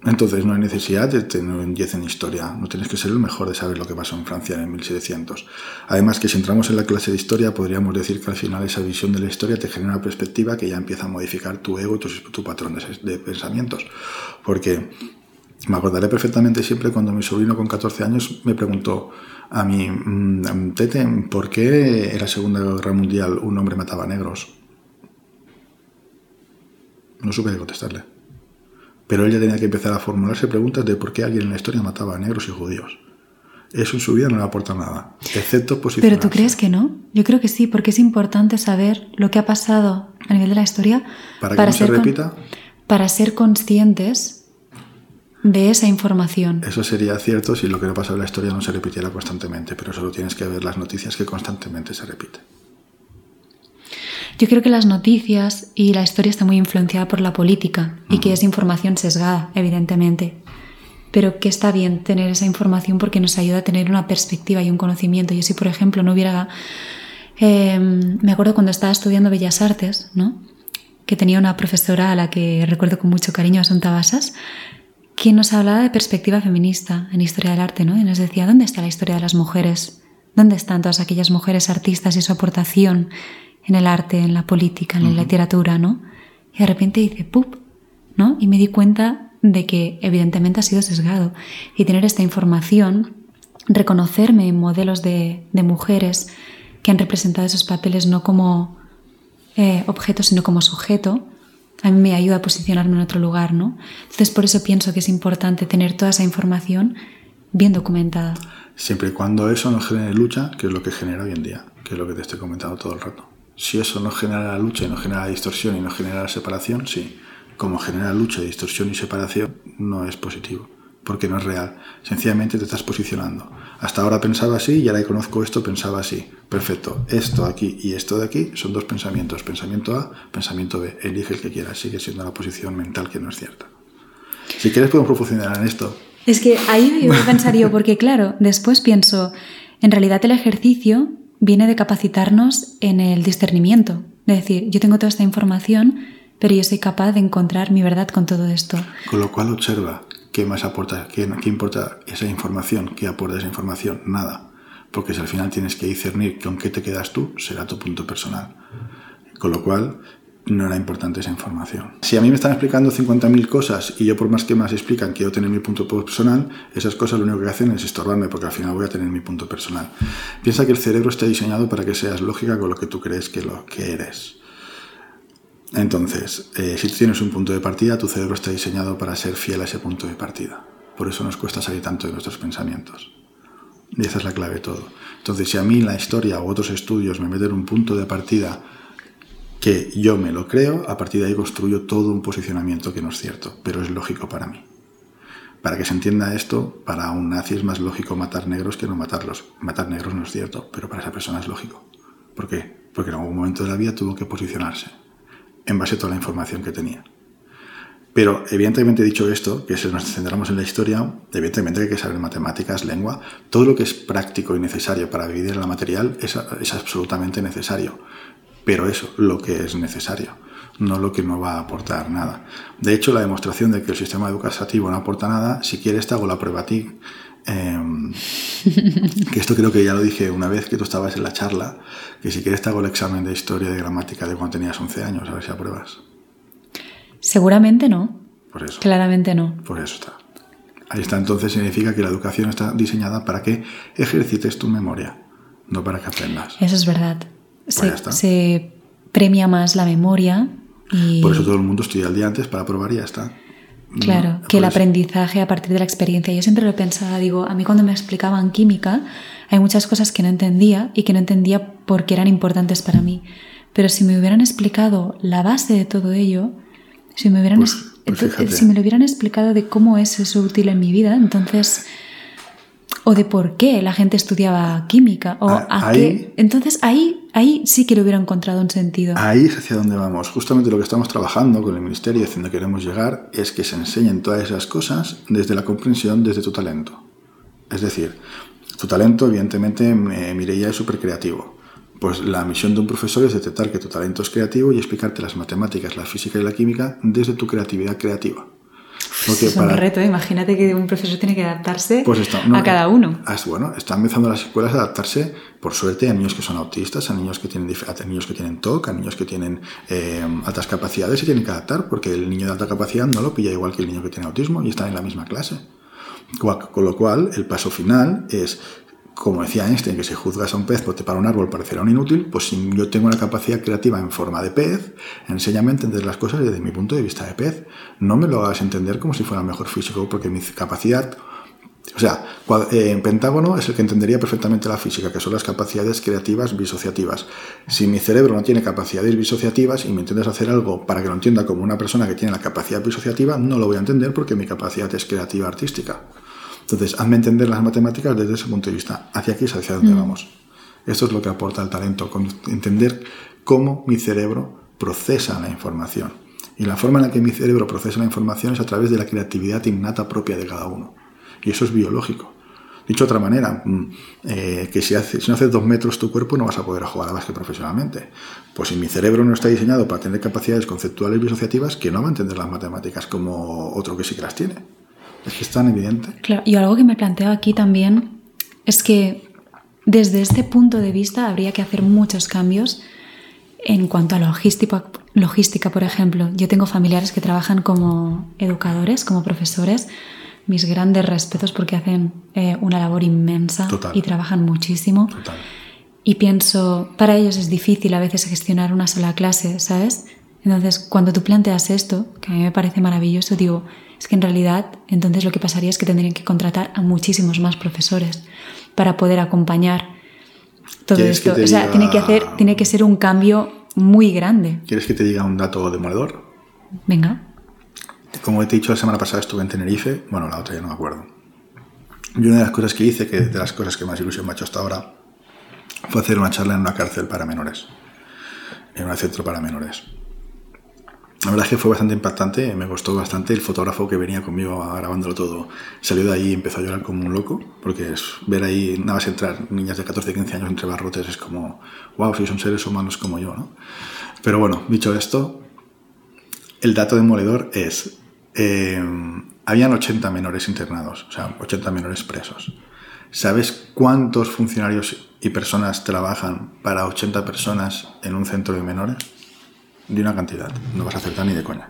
Entonces no hay necesidad de tener un 10 en historia, no tienes que ser el mejor de saber lo que pasó en Francia en 1700. Además que si entramos en la clase de historia podríamos decir que al final esa visión de la historia te genera una perspectiva que ya empieza a modificar tu ego y tu, tu patrón de, de pensamientos. Porque me acordaré perfectamente siempre cuando mi sobrino con 14 años me preguntó a mí, mmm, Tete, ¿por qué en la Segunda Guerra Mundial un hombre mataba a negros? No supe qué contestarle. Pero ella tenía que empezar a formularse preguntas de por qué alguien en la historia mataba a negros y judíos. Eso en su vida no le aporta nada, excepto posicionarse. Pero tú crees que no? Yo creo que sí, porque es importante saber lo que ha pasado a nivel de la historia para que para no se repita. para ser conscientes de esa información. Eso sería cierto si lo que no pasa en la historia no se repitiera constantemente, pero solo tienes que ver las noticias que constantemente se repiten. Yo creo que las noticias y la historia está muy influenciada por la política y uh -huh. que es información sesgada, evidentemente. Pero que está bien tener esa información porque nos ayuda a tener una perspectiva y un conocimiento. Yo si, por ejemplo, no hubiera... Eh, me acuerdo cuando estaba estudiando Bellas Artes, ¿no? que tenía una profesora a la que recuerdo con mucho cariño, Asunta Basas, que nos hablaba de perspectiva feminista en historia del arte, ¿no? Y nos decía, ¿dónde está la historia de las mujeres? ¿Dónde están todas aquellas mujeres artistas y su aportación en el arte, en la política, en la uh -huh. literatura, ¿no? Y de repente dice, ¡pup! ¿no? Y me di cuenta de que evidentemente ha sido sesgado. Y tener esta información, reconocerme en modelos de, de mujeres que han representado esos papeles no como eh, objeto, sino como sujeto, a mí me ayuda a posicionarme en otro lugar, ¿no? Entonces por eso pienso que es importante tener toda esa información bien documentada. Siempre y cuando eso no genere lucha, que es lo que genera hoy en día, que es lo que te estoy comentando todo el rato. Si eso no genera lucha y no genera distorsión y no genera separación, sí. Como genera lucha, distorsión y separación, no es positivo. porque no es real. Sencillamente te estás posicionando. Hasta ahora pensaba así y ahora que conozco esto pensaba así. Perfecto. Esto aquí y esto de aquí son dos pensamientos. Pensamiento A, pensamiento B. Elige el que quieras. Sigue siendo una posición mental que no es cierta. Si quieres podemos profundizar en esto. Es que ahí yo pensar yo, porque claro, después pienso, en realidad el ejercicio viene de capacitarnos en el discernimiento. Es decir, yo tengo toda esta información, pero yo soy capaz de encontrar mi verdad con todo esto. Con lo cual observa qué más aporta, qué, qué importa esa información, qué aporta esa información, nada. Porque si al final tienes que discernir con qué te quedas tú, será tu punto personal. Con lo cual, no era importante esa información. Si a mí me están explicando 50.000 cosas y yo por más que más explican quiero tener mi punto personal, esas cosas lo único que hacen es estorbarme porque al final voy a tener mi punto personal. Piensa que el cerebro está diseñado para que seas lógica con lo que tú crees que, lo, que eres. Entonces, eh, si tú tienes un punto de partida, tu cerebro está diseñado para ser fiel a ese punto de partida. Por eso nos cuesta salir tanto de nuestros pensamientos. Y esa es la clave de todo. Entonces, si a mí la historia u otros estudios me meten un punto de partida que yo me lo creo, a partir de ahí construyo todo un posicionamiento que no es cierto, pero es lógico para mí. Para que se entienda esto, para un nazi es más lógico matar negros que no matarlos. Matar negros no es cierto, pero para esa persona es lógico. ¿Por qué? Porque en algún momento de la vida tuvo que posicionarse en base a toda la información que tenía. Pero evidentemente dicho esto, que si nos centramos en la historia, evidentemente hay que saber matemáticas, lengua, todo lo que es práctico y necesario para vivir en la material es, es absolutamente necesario pero eso, lo que es necesario, no lo que no va a aportar nada. De hecho, la demostración de que el sistema educativo no aporta nada, si quieres te hago la prueba a ti. Em, que esto creo que ya lo dije una vez que tú estabas en la charla, que si quieres te hago el examen de historia de gramática de cuando tenías 11 años, a ver si apruebas. Seguramente no. Por eso. Claramente no. Por eso está. Ahí está, entonces significa que la educación está diseñada para que ejercites tu memoria, no para que aprendas. Eso es verdad. Pues se, premia más la memoria. Y... Por eso todo el mundo estudia el día antes para probar y ya está. Claro, que el aprendizaje a partir de la experiencia. Yo siempre lo pensaba, digo, a mí cuando me explicaban química, hay muchas cosas que no entendía y que no entendía porque eran importantes para mí. Pero si me hubieran explicado la base de todo ello, si me hubieran, pues, pues si me lo hubieran explicado de cómo es eso útil en mi vida, entonces o de por qué la gente estudiaba química o ah, a, qué. Entonces ahí, ahí sí que le hubiera encontrado un sentido. Ahí es hacia donde vamos. Justamente lo que estamos trabajando con el ministerio y hacia donde queremos llegar es que se enseñen todas esas cosas desde la comprensión, desde tu talento. Es decir, tu talento, evidentemente, Mireia es súper creativo. Pues la misión de un profesor es detectar que tu talento es creativo y explicarte las matemáticas, la física y la química desde tu creatividad creativa es un reto, ¿eh? imagínate que un profesor tiene que adaptarse pues a cada uno. Bueno, están empezando las escuelas a adaptarse, por suerte, a niños que son autistas, a niños que tienen, a niños que tienen TOC, a niños que tienen eh, altas capacidades, se tienen que adaptar porque el niño de alta capacidad no lo pilla igual que el niño que tiene autismo y están en la misma clase. Con lo cual, el paso final es como decía Einstein, que si juzgas a un pez por para un árbol parecerá un inútil, pues si yo tengo una capacidad creativa en forma de pez, enséñame a entender las cosas desde mi punto de vista de pez. No me lo hagas entender como si fuera mejor físico, porque mi capacidad... O sea, eh, en Pentágono es el que entendería perfectamente la física, que son las capacidades creativas disociativas. Si mi cerebro no tiene capacidades disociativas y me intentas hacer algo para que lo entienda como una persona que tiene la capacidad disociativa, no lo voy a entender porque mi capacidad es creativa artística. Entonces, hazme entender las matemáticas desde ese punto de vista. Hacia aquí es hacia donde mm. vamos. Esto es lo que aporta el talento, entender cómo mi cerebro procesa la información. Y la forma en la que mi cerebro procesa la información es a través de la creatividad innata propia de cada uno. Y eso es biológico. Dicho de otra manera, mm, eh, que si, si, no haces dos metros tu cuerpo no vas a poder jugar a básquet profesionalmente. Pues si mi cerebro no está diseñado para tener capacidades conceptuales y disociativas, que no va a entender las matemáticas como otro que sí que las tiene. Es que es tan evidente. Claro, y algo que me planteo aquí también es que desde este punto de vista habría que hacer muchos cambios en cuanto a logística, logística, por ejemplo. Yo tengo familiares que trabajan como educadores, como profesores. Mis grandes respetos porque hacen eh, una labor inmensa y trabajan muchísimo. Total. Y pienso, para ellos es difícil a veces gestionar una sola clase, ¿sabes? Entonces, cuando tú planteas esto, que a mí me parece maravilloso, digo, es que en realidad entonces lo que pasaría es que tendrían que contratar a muchísimos más profesores para poder acompañar todo esto. O sea, tiene que, hacer, tiene que ser un cambio muy grande. ¿Quieres que te diga un dato demoledor? Venga. como te he dicho la semana pasada estuve en Tenerife, bueno, la otra ya no me acuerdo. Y una de las cosas que hice, que de las cosas que más ilusión me ha hecho hasta ahora, fue hacer una charla en una cárcel para menores, en un centro para menores. La verdad es que fue bastante impactante, me gustó bastante. El fotógrafo que venía conmigo grabándolo todo salió de ahí y empezó a llorar como un loco, porque es, ver ahí nada más entrar niñas de 14, 15 años entre barrotes es como, wow, si son seres humanos como yo, ¿no? Pero bueno, dicho esto, el dato demoledor es, eh, habían 80 menores internados, o sea, 80 menores presos. ¿Sabes cuántos funcionarios y personas trabajan para 80 personas en un centro de menores? De una cantidad. No vas a acertar ni de coña.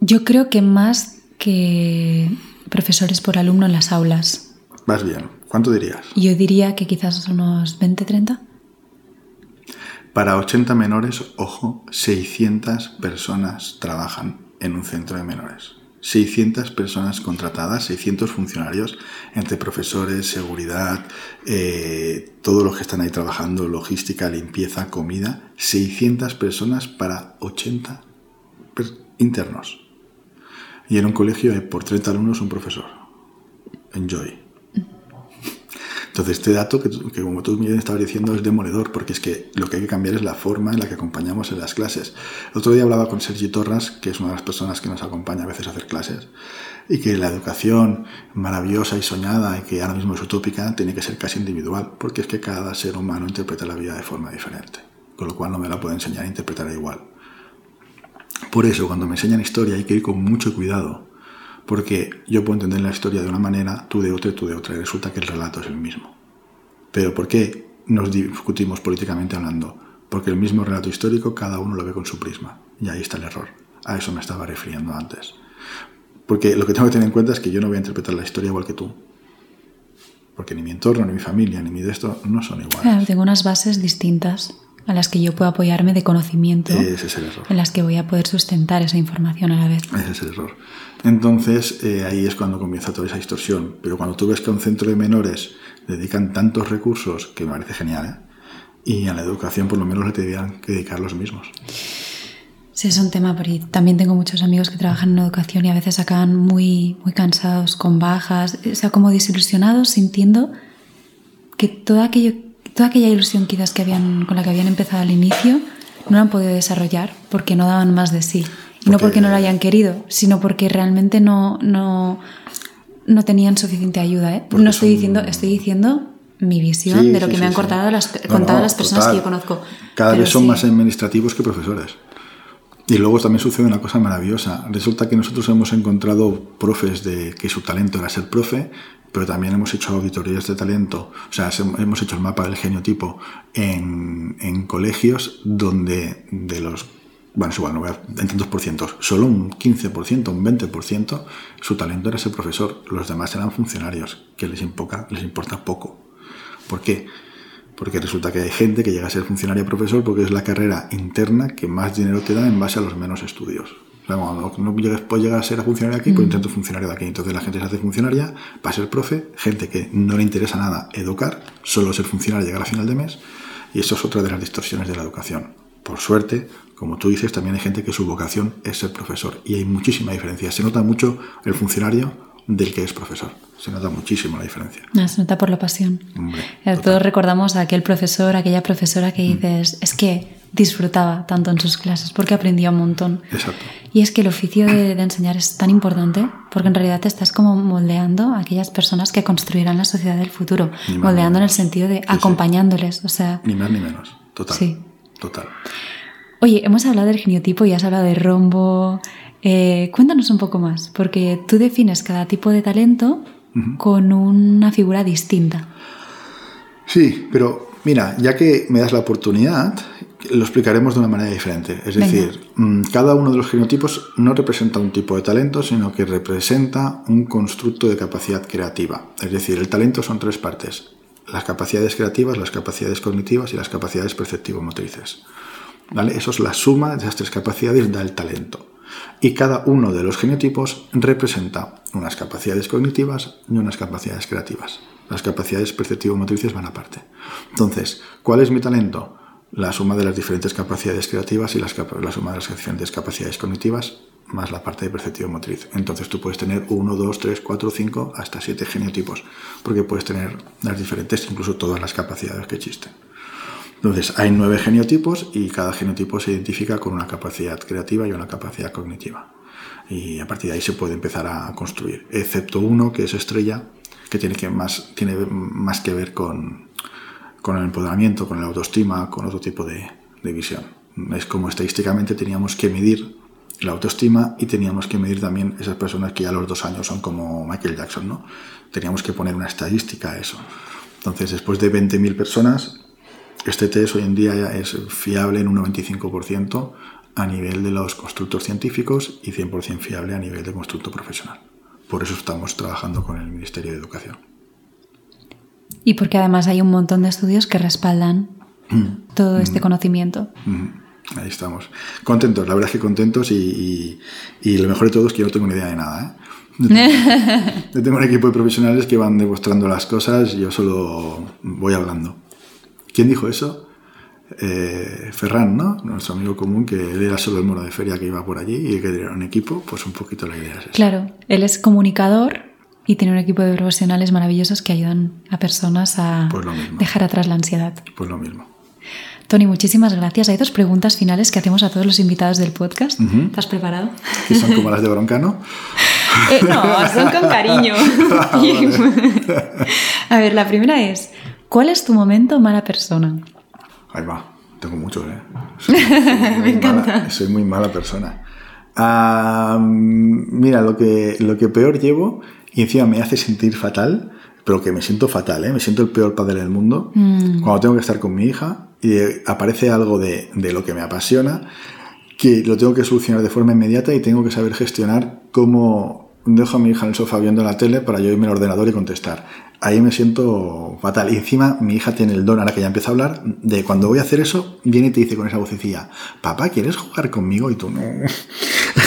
Yo creo que más que profesores por alumno en las aulas. Vas bien. ¿Cuánto dirías? Yo diría que quizás unos 20, 30. Para 80 menores, ojo, 600 personas trabajan en un centro de menores. 600 personas contratadas, 600 funcionarios, entre profesores, seguridad, eh, todos los que están ahí trabajando, logística, limpieza, comida, 600 personas para 80 internos. Y en un colegio hay por 30 alumnos un profesor. Enjoy. Entonces, este dato, que, como tú me estabas diciendo, es demoledor, porque es que lo que hay que cambiar es la forma en la que acompañamos en las clases. El otro día hablaba con Sergi Torras, que es una de las personas que nos acompaña a veces a hacer clases, y que la educación maravillosa y soñada, y que ahora mismo es utópica, tiene que ser casi individual, porque es que cada ser humano interpreta la vida de forma diferente, con lo cual no me la puedo enseñar a interpretar igual. Por eso, cuando me enseñan historia, hay que ir con mucho cuidado porque yo puedo entender la historia de una manera, tú de otra y tú de otra, y resulta que el relato es el mismo. Pero ¿por qué nos discutimos políticamente hablando? Porque el mismo relato histórico cada uno lo ve con su prisma, y ahí está el error. A eso me estaba refiriendo antes. Porque lo que tengo que tener en cuenta es que yo no voy a interpretar la historia igual que tú. Porque ni mi entorno, ni mi familia, ni mi de esto no son iguales. tengo unas bases distintas a las que yo puedo apoyarme de conocimiento. Ese es el error. En las que voy a poder sustentar esa información a la vez. Ese es el error. Entonces eh, ahí es cuando comienza toda esa distorsión. Pero cuando tú ves que a un centro de menores dedican tantos recursos, que me parece genial, ¿eh? y a la educación por lo menos le tendrían que dedicar los mismos. Sí, es un tema, porque también tengo muchos amigos que trabajan en educación y a veces acaban muy, muy cansados, con bajas, o sea, como desilusionados, sintiendo que todo aquello toda aquella ilusión quizás que habían, con la que habían empezado al inicio no la han podido desarrollar porque no daban más de sí. Y no porque no lo hayan querido, sino porque realmente no, no, no tenían suficiente ayuda. ¿eh? No estoy diciendo, estoy diciendo mi visión de lo que me han contado las, contado las personas que yo conozco. Cada vez son más administrativos que profesores. Y luego también sucede una cosa maravillosa. Resulta que nosotros hemos encontrado profes de que su talento era ser profe pero también hemos hecho auditorías de talento, o sea, hemos hecho el mapa del geniotipo en, en colegios donde de los, bueno, igual, no voy a, en tantos por cientos, solo un 15%, un 20%, su talento era ser profesor, los demás eran funcionarios, que les, importa, les importa poco. ¿Por qué? Porque resulta que hay gente que llega a ser funcionario profesor porque es la carrera interna que más dinero te da en base a los menos estudios no puedes llegar a ser funcionario aquí, pues mm. intento funcionario de aquí. Entonces la gente se hace funcionaria para ser profe, gente que no le interesa nada educar, solo ser funcionario llegar a final de mes. Y eso es otra de las distorsiones de la educación. Por suerte, como tú dices, también hay gente que su vocación es ser profesor. Y hay muchísima diferencia. Se nota mucho el funcionario del que es profesor. Se nota muchísimo la diferencia. No, se nota por la pasión. Eh, todos recordamos a aquel profesor, aquella profesora que mm. dices, es que disfrutaba tanto en sus clases porque aprendía un montón. Exacto. Y es que el oficio de, enseñar es tan importante porque en realidad te estás como moldeando a aquellas personas que construirán la sociedad del futuro, moldeando en el sentido de acompañándoles, o sea... Ni más ni menos, total. Sí. Total. Oye, hemos hablado del geniotipo y has hablado de rombo. Eh, cuéntanos un poco más, porque tú defines cada tipo de talento con una figura distinta. Sí, pero mira, ya que me das la oportunidad, lo explicaremos de una manera diferente. Es decir, mm, cada uno de los genotipos no representa un tipo de talento, sino que representa un constructo de capacidad creativa. Es decir, el talento son tres partes. Las capacidades creativas, las capacidades cognitivas y las capacidades perceptivo-motrices. ¿Vale? Eso es la suma de esas tres capacidades da el talento. Y cada uno de los genotipos representa unas capacidades cognitivas y unas capacidades creativas. Las capacidades perceptivo-motrices van aparte. Entonces, ¿cuál es mi talento? La suma de las diferentes capacidades creativas y la suma de las diferentes capacidades cognitivas más la parte de perceptivo motriz. Entonces tú puedes tener 1, 2, 3, 4, 5, hasta 7 genotipos, porque puedes tener las diferentes, incluso todas las capacidades que existen. Entonces hay nueve genotipos y cada genotipo se identifica con una capacidad creativa y una capacidad cognitiva. Y a partir de ahí se puede empezar a construir, excepto uno que es estrella, que tiene, que más, tiene más que ver con, con el empoderamiento, con la autoestima, con otro tipo de, de visión. Es como estadísticamente teníamos que medir la autoestima y teníamos que medir también esas personas que ya a los dos años son como Michael Jackson, ¿no? Teníamos que poner una estadística a eso. Entonces, después de 20.000 personas, este test hoy en día es fiable en un 95% a nivel de los constructos científicos y 100% fiable a nivel de constructo profesional. Por eso estamos trabajando con el Ministerio de Educación. Y porque además hay un montón de estudios que respaldan mm. todo este mm. conocimiento. Mm. Ahí estamos. Contentos, la verdad es que contentos y, lo mejor de todo es que yo no tengo ni idea de nada. ¿eh? Yo tengo un equipo de profesionales que van demostrando las cosas y yo solo voy hablando. ¿Quién dijo eso? Eh, Ferran, ¿no? Nuestro amigo común, que él era solo el mono de feria que iba por allí y que era un equipo, pues un poquito la idea es esa. Claro, él es comunicador y tiene un equipo de profesionales maravillosos que ayudan a personas a pues dejar atrás la ansiedad. Pues lo mismo. Tony, muchísimas gracias. Hay dos preguntas finales que hacemos a todos los invitados del podcast. ¿Te has preparado? ¿Y son como las de Broncano? Eh, no, son con cariño. Ah, a ver, la primera es, ¿cuál es tu momento mala persona? Ahí va, tengo muchos, ¿eh? Me encanta. soy muy mala persona. mira, lo que, lo que peor llevo y encima me hace sentir fatal, pero que me siento fatal, ¿eh? me siento el peor padre del mundo, mm. cuando tengo que estar con mi hija y aparece algo de, de lo que me apasiona, que lo tengo que solucionar de forma inmediata y tengo que saber gestionar cómo dejo a mi hija en el sofá viendo la tele para yo irme al ordenador y contestar. Ahí me siento fatal. Y encima mi hija tiene el don, ahora que ya empieza a hablar, de cuando voy a hacer eso, viene y te dice con esa vocecilla, papá, ¿quieres jugar conmigo? Y tú no.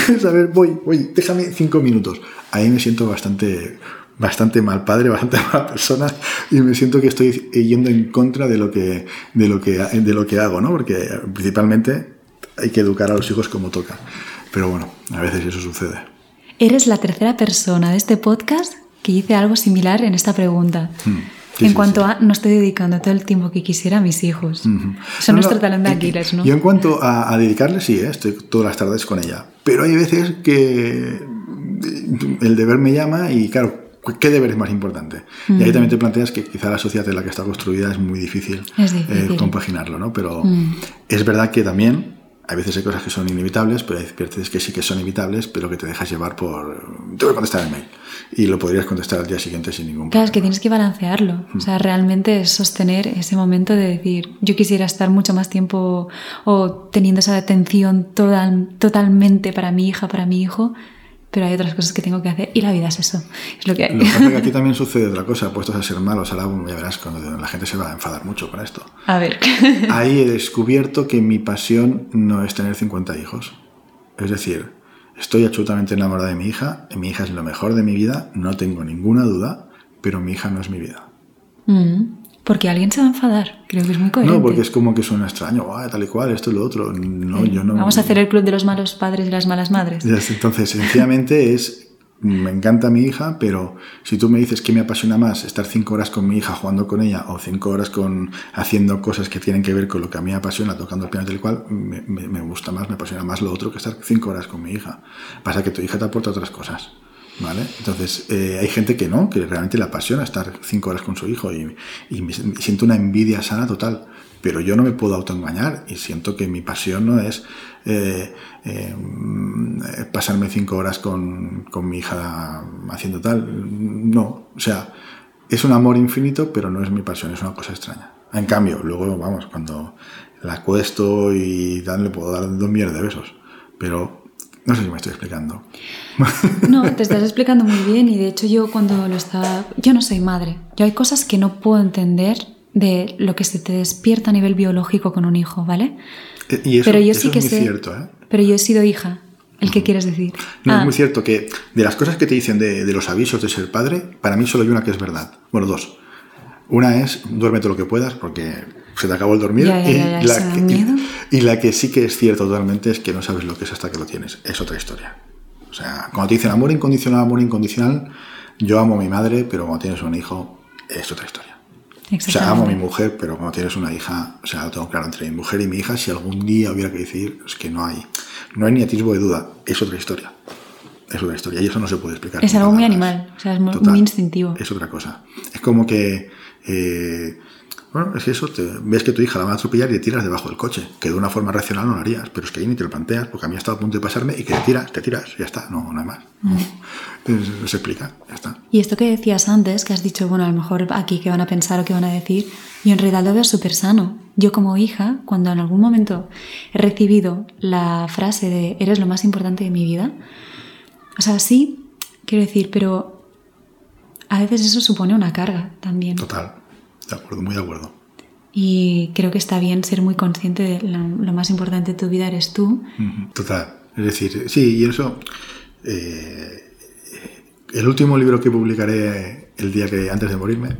a ver, voy, voy, déjame cinco minutos. Ahí me siento bastante, bastante mal padre, bastante mala persona y me siento que estoy yendo en contra de lo que, de lo que, de lo que hago, ¿no? Porque principalmente hay que educar a los hijos como toca. Pero bueno, a veces eso sucede. Eres la tercera persona de este podcast que dice algo similar en esta pregunta. Hmm. En cuanto a no estoy dedicando todo el tiempo que quisiera a mis hijos. Son nuestro talento de Aquiles, ¿no? Yo en cuanto a, dedicarle, sí, ¿eh? estoy todas las tardes con ella. Pero hay veces que el deber me llama y claro, ¿Qué deber es más importante? Y ahí también te planteas que quizá la sociedad en la que está construida es muy difícil, eh, compaginarlo, ¿no? Pero mm. es verdad que también hay veces hay cosas que son inevitables, pero hay veces que sí que son evitables, pero que te dejas llevar por... Te voy a contestar el mail. Y lo podrías contestar al día siguiente sin ningún problema. Claro, es que tienes que balancearlo. O sea, realmente es sostener ese momento de decir, yo quisiera estar mucho más tiempo o teniendo esa atención total, totalmente para mi hija, para mi hijo, pero hay otras cosas que tengo que hacer y la vida es eso. Es lo que hay. Lo que pasa es que aquí también sucede otra cosa, puestos a ser malos, ahora ya verás cuando la gente se va a enfadar mucho con esto. A ver. Ahí he descubierto que mi pasión no es tener 50 hijos. Es decir, estoy absolutamente enamorada de mi hija, mi hija es lo mejor de mi vida, no tengo ninguna duda, pero mi hija no es mi vida. Mm. Porque alguien se va a enfadar. Creo que es muy coherente. No, porque es como que suena extraño, tal y cual, esto y lo otro. No, yo no, Vamos a hacer el club de los malos padres y las malas madres. Entonces, sencillamente es. Me encanta mi hija, pero si tú me dices que me apasiona más estar cinco horas con mi hija jugando con ella o cinco horas con haciendo cosas que tienen que ver con lo que a mí me apasiona, tocando el piano tal y cual, me, me gusta más, me apasiona más lo otro que estar cinco horas con mi hija. Pasa que tu hija te aporta otras cosas. ¿Vale? Entonces, eh, hay gente que no, que realmente le apasiona estar cinco horas con su hijo y, siento una envidia sana total. Pero yo no me puedo autoengañar y siento que mi pasión no es eh, eh, pasarme cinco horas con, con, mi hija haciendo tal. No, o sea, es un amor infinito, pero no es mi pasión, es una cosa extraña. En cambio, luego, vamos, cuando la acuesto y le puedo dar dos millones de besos. Pero no sé si me estoy explicando. No, te estás explicando muy bien y de hecho yo cuando lo estaba... Yo no soy madre. Yo hay cosas que no puedo entender de lo que se te despierta a nivel biológico con un hijo, ¿vale? Eh, y eso, pero yo sí que es muy cierto, ¿eh? Pero yo he sido hija. ¿El que quieres decir? No, es ah. muy cierto que de las cosas que te dicen de, de los avisos de ser padre, para mí solo hay una que es verdad. Bueno, dos. Una es, duérmete lo que puedas, porque se te acabó el dormir. y, la que, sí que es cierto totalmente es que no sabes lo que es hasta que lo tienes. Es otra historia. O sea, cuando te dicen amor incondicional, amor incondicional, yo amo a mi madre, pero cuando tienes un hijo es otra historia. O sea, amo a mi mujer, pero cuando tienes una hija, o sea, lo tengo claro entre mi mujer y mi hija, si algún día hubiera que decir, es que no hay, no hay ni atisbo de duda, es otra historia. Es otra historia y eso no se puede explicar. Es algo muy animal, o sea, es muy, instintivo. Es otra cosa. Es como que eh, bueno, es eso, te, ves que tu hija la va a atropellar y te tiras debajo del coche, que de una forma racional no lo harías, pero es que ahí ni te lo planteas, porque a mí ha estado a punto de pasarme y que te tiras, te tiras, ya está, no, nada más. No, mm. se explica, ya está. Y esto que decías antes, que has dicho, bueno, a lo mejor aquí qué van a pensar o qué van a decir, yo en realidad lo veo súper sano. Yo como hija, cuando en algún momento he recibido la frase de eres lo más importante de mi vida, o sea, sí, quiero decir, pero a veces eso supone una carga también. Total. De acuerdo, muy de acuerdo. Y creo que está bien ser muy consciente de lo, más importante de tu vida eres tú. Total. Es decir, sí, y eso. Eh, el último libro que publicaré el día que antes de morirme,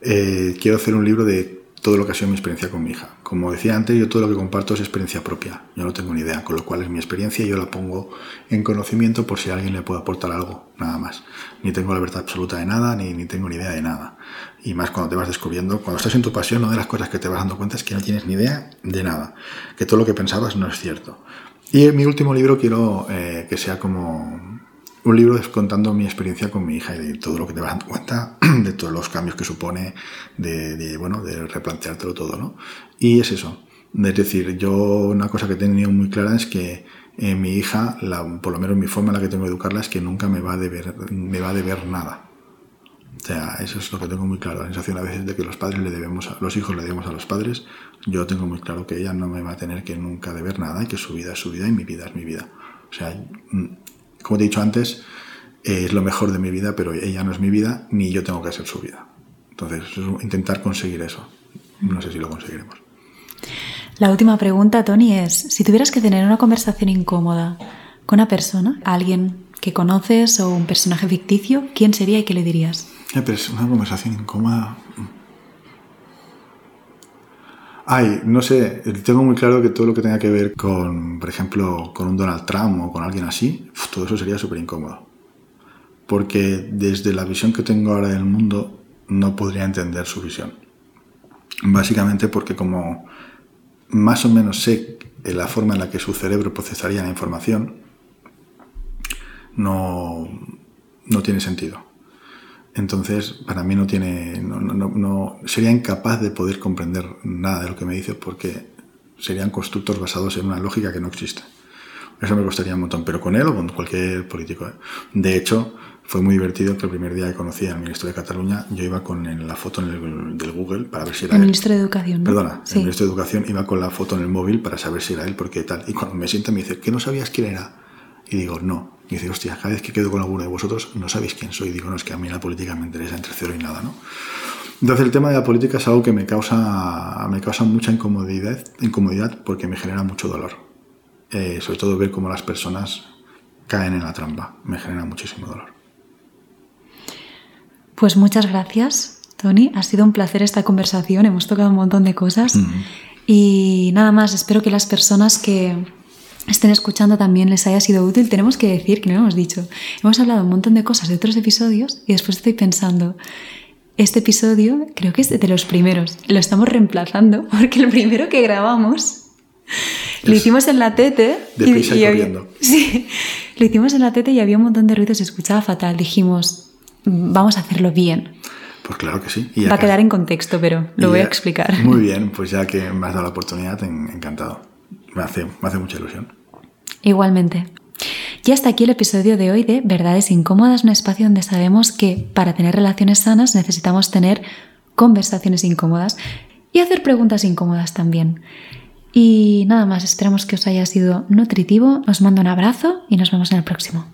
eh, quiero hacer un libro de todo lo que ha sido mi experiencia con mi hija. Como decía antes, yo todo lo que comparto es experiencia propia. Yo no tengo ni idea, con lo cual es mi experiencia y yo la pongo en conocimiento por si alguien le puede aportar algo, nada más. Ni tengo la verdad absoluta de nada, ni, ni tengo ni idea de nada. Y más cuando te vas descubriendo, cuando estás en tu pasión, una de las cosas que te vas dando cuenta es que no tienes ni idea de nada, que todo lo que pensabas no es cierto. Y en mi último libro quiero eh, que sea como un libro contando mi experiencia con mi hija y de todo lo que te vas dando cuenta, de todos los cambios que supone, de, bueno, de replanteártelo todo, ¿no? Y es eso. Es decir, yo una cosa que he tenido muy clara es que eh, mi hija, la, por lo menos mi forma en la que tengo de educarla, es que nunca me va a deber, me va a deber nada. O sea, eso es lo que tengo muy claro. La sensación a veces de que los padres le debemos, a, los hijos le debemos a los padres. Yo tengo muy claro que ella no me va a tener que nunca deber nada y que su vida es su vida y mi vida es mi vida. O sea, mm, como te he dicho antes, es lo mejor de mi vida, pero ella no es mi vida, ni yo tengo que ser su vida. Entonces, intentar conseguir eso. No sé si lo conseguiremos. La última pregunta, Tony, es, si tuvieras que tener una conversación incómoda con una persona, alguien que conoces o un personaje ficticio, ¿quién sería y qué le dirías? Una conversación incómoda. Ay, no sé, tengo muy claro que todo lo que tenga que ver con, por ejemplo, con un Donald Trump o con alguien así, todo eso sería súper incómodo. Porque desde la visión que tengo ahora del mundo, no podría entender su visión. Básicamente porque como más o menos sé la forma en la que su cerebro procesaría la información, no, no tiene sentido. Entonces, para mí no tiene. No, sería incapaz de poder comprender nada de lo que me dice porque serían constructos basados en una lógica que no existe. Eso me costaría un montón, pero con él o con cualquier político. ¿eh? De hecho, fue muy divertido que el primer día que conocí al ministro de Cataluña, yo iba con la foto en el, del Google para ver si era el ministro de Educación. Perdona, el ministro de Educación iba con la foto en el móvil para saber si era él, porque tal. Y cuando me sienta me dice, ¿qué no sabías quién era? Y digo, no. Y dice, hostia, cada vez que quedo con alguno de vosotros no sabéis quién soy. Digo, no, es que a mí la política me interesa entre cero y nada, ¿no? Entonces el tema de la política es algo que me causa, me causa mucha incomodidad, incomodidad porque me genera mucho dolor. Eh, sobre todo ver cómo las personas caen en la trampa. Me genera muchísimo dolor. Pues muchas gracias, Tony. Ha sido un placer esta conversación. Hemos tocado un montón de cosas. Y nada más, espero que las personas que estén escuchando también les haya sido útil, tenemos que decir que no hemos dicho. Hemos hablado un montón de cosas de otros episodios y después estoy pensando, este episodio creo que es de los primeros. Lo estamos reemplazando porque el primero que grabamos lo hicimos en la tete. y, y, sí, lo hicimos en la tete y había un montón de ruidos, se escuchaba fatal. Dijimos, vamos a hacerlo bien. Pues claro que sí. Va a quedar en contexto, pero lo voy a explicar. Muy bien, pues ya que me has dado la oportunidad, encantado me hace, me hace mucha ilusión. Igualmente. Y hasta aquí el episodio de hoy de Verdades Incómodas, un espacio donde sabemos que para tener relaciones sanas necesitamos tener conversaciones incómodas y hacer preguntas incómodas también. Y nada más, esperamos que os haya sido nutritivo, os mando un abrazo y nos vemos en el próximo.